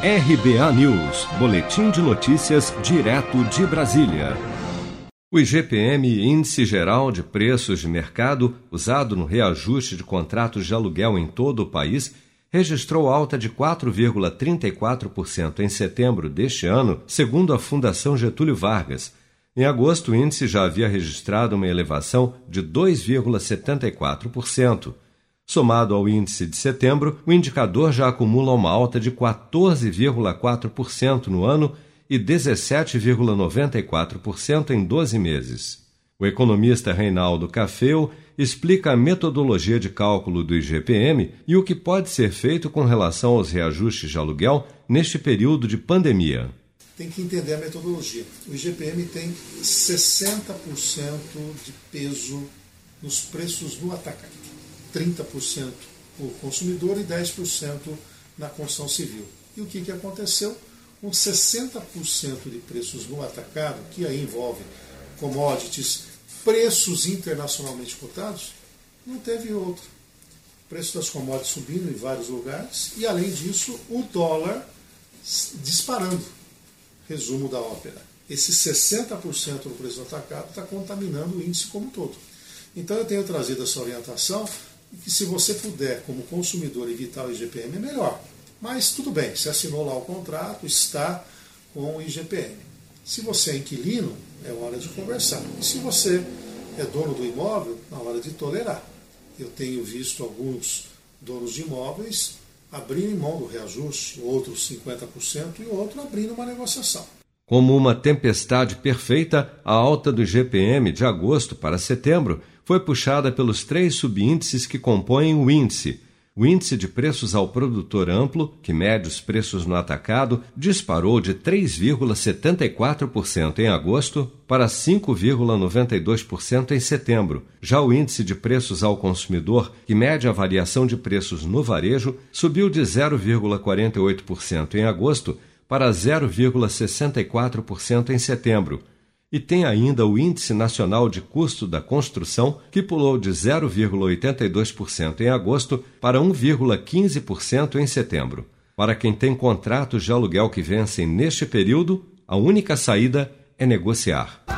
RBA News, Boletim de Notícias, direto de Brasília. O IGPM, Índice Geral de Preços de Mercado, usado no reajuste de contratos de aluguel em todo o país, registrou alta de 4,34% em setembro deste ano, segundo a Fundação Getúlio Vargas. Em agosto, o índice já havia registrado uma elevação de 2,74%. Somado ao índice de setembro, o indicador já acumula uma alta de 14,4% no ano e 17,94% em 12 meses. O economista Reinaldo Cafeu explica a metodologia de cálculo do IGPM e o que pode ser feito com relação aos reajustes de aluguel neste período de pandemia. Tem que entender a metodologia. O IGPM tem 60% de peso nos preços no atacado 30% o consumidor e 10% na construção civil. E o que, que aconteceu? Com 60% de preços no atacado, que aí envolve commodities, preços internacionalmente cotados, não teve outro. O preço das commodities subindo em vários lugares e, além disso, o dólar disparando. Resumo da ópera. Esse 60% do preço atacado está contaminando o índice como um todo. Então eu tenho trazido essa orientação e que se você puder, como consumidor, evitar o IGPM, é melhor. Mas tudo bem, você assinou lá o contrato, está com o IGPM. Se você é inquilino, é hora de conversar. E se você é dono do imóvel, na hora de tolerar. Eu tenho visto alguns donos de imóveis abrindo mão do reajuste, outros 50% e outro abrindo uma negociação. Como uma tempestade perfeita, a alta do GPM de agosto para setembro foi puxada pelos três subíndices que compõem o índice. O índice de preços ao produtor amplo, que mede os preços no atacado, disparou de 3,74% em agosto para 5,92% em setembro. Já o índice de preços ao consumidor, que mede a variação de preços no varejo, subiu de 0,48% em agosto para 0,64% em setembro. E tem ainda o Índice Nacional de Custo da Construção, que pulou de 0,82% em agosto para 1,15% em setembro. Para quem tem contratos de aluguel que vencem neste período, a única saída é negociar.